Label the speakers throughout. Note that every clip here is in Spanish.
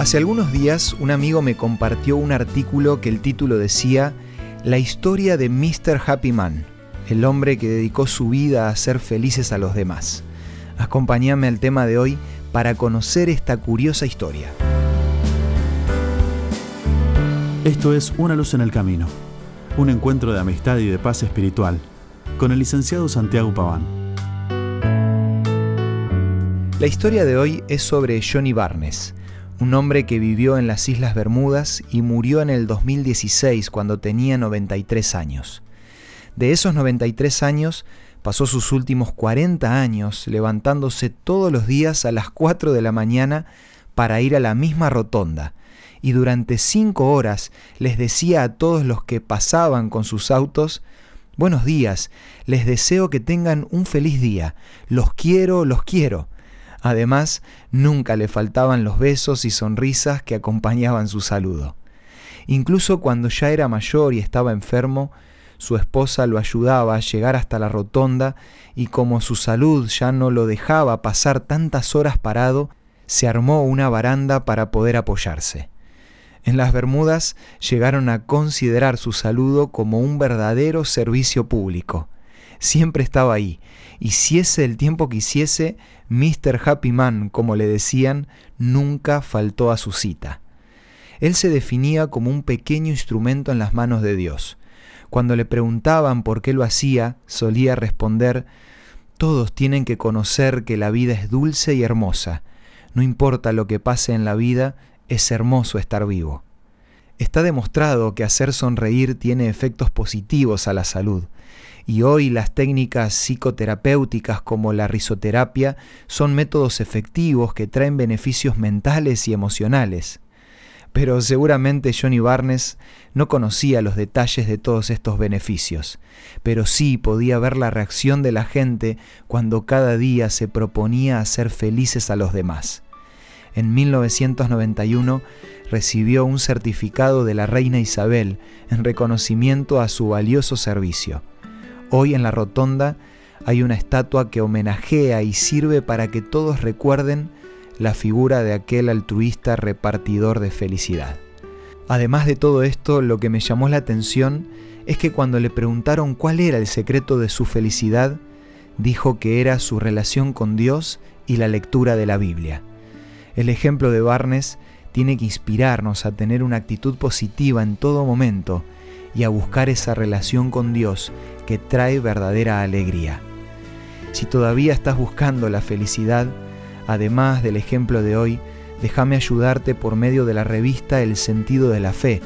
Speaker 1: Hace algunos días un amigo me compartió un artículo que el título decía La historia de Mr. Happy Man, el hombre que dedicó su vida a hacer felices a los demás. Acompáñame al tema de hoy para conocer esta curiosa historia.
Speaker 2: Esto es Una luz en el camino, un encuentro de amistad y de paz espiritual con el licenciado Santiago Paván.
Speaker 1: La historia de hoy es sobre Johnny Barnes, un hombre que vivió en las Islas Bermudas y murió en el 2016 cuando tenía 93 años. De esos 93 años, pasó sus últimos 40 años levantándose todos los días a las 4 de la mañana para ir a la misma rotonda, y durante cinco horas les decía a todos los que pasaban con sus autos, Buenos días, les deseo que tengan un feliz día, los quiero, los quiero. Además, nunca le faltaban los besos y sonrisas que acompañaban su saludo. Incluso cuando ya era mayor y estaba enfermo, su esposa lo ayudaba a llegar hasta la rotonda y como su salud ya no lo dejaba pasar tantas horas parado, se armó una baranda para poder apoyarse. En las Bermudas llegaron a considerar su saludo como un verdadero servicio público. Siempre estaba ahí, y si ese el tiempo que hiciese, Mr. Happy Man, como le decían, nunca faltó a su cita. Él se definía como un pequeño instrumento en las manos de Dios. Cuando le preguntaban por qué lo hacía, solía responder, Todos tienen que conocer que la vida es dulce y hermosa. No importa lo que pase en la vida, es hermoso estar vivo. Está demostrado que hacer sonreír tiene efectos positivos a la salud, y hoy las técnicas psicoterapéuticas como la risoterapia son métodos efectivos que traen beneficios mentales y emocionales. Pero seguramente Johnny Barnes no conocía los detalles de todos estos beneficios, pero sí podía ver la reacción de la gente cuando cada día se proponía hacer felices a los demás en 1991 recibió un certificado de la reina Isabel en reconocimiento a su valioso servicio. Hoy en la rotonda hay una estatua que homenajea y sirve para que todos recuerden la figura de aquel altruista repartidor de felicidad. Además de todo esto, lo que me llamó la atención es que cuando le preguntaron cuál era el secreto de su felicidad, dijo que era su relación con Dios y la lectura de la Biblia. El ejemplo de Barnes tiene que inspirarnos a tener una actitud positiva en todo momento y a buscar esa relación con Dios que trae verdadera alegría. Si todavía estás buscando la felicidad, además del ejemplo de hoy, déjame ayudarte por medio de la revista El sentido de la fe,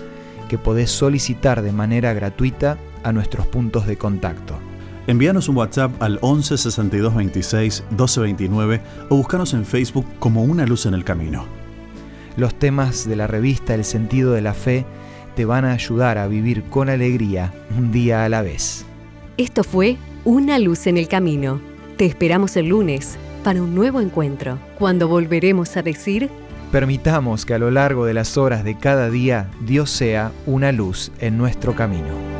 Speaker 1: que podés solicitar de manera gratuita a nuestros puntos de contacto.
Speaker 2: Envíanos un WhatsApp al 11 62 26 12 29 o búscanos en Facebook como Una Luz en el Camino.
Speaker 1: Los temas de la revista El sentido de la fe te van a ayudar a vivir con alegría un día a la vez.
Speaker 3: Esto fue Una Luz en el Camino. Te esperamos el lunes para un nuevo encuentro, cuando volveremos a decir...
Speaker 1: Permitamos que a lo largo de las horas de cada día Dios sea una luz en nuestro camino.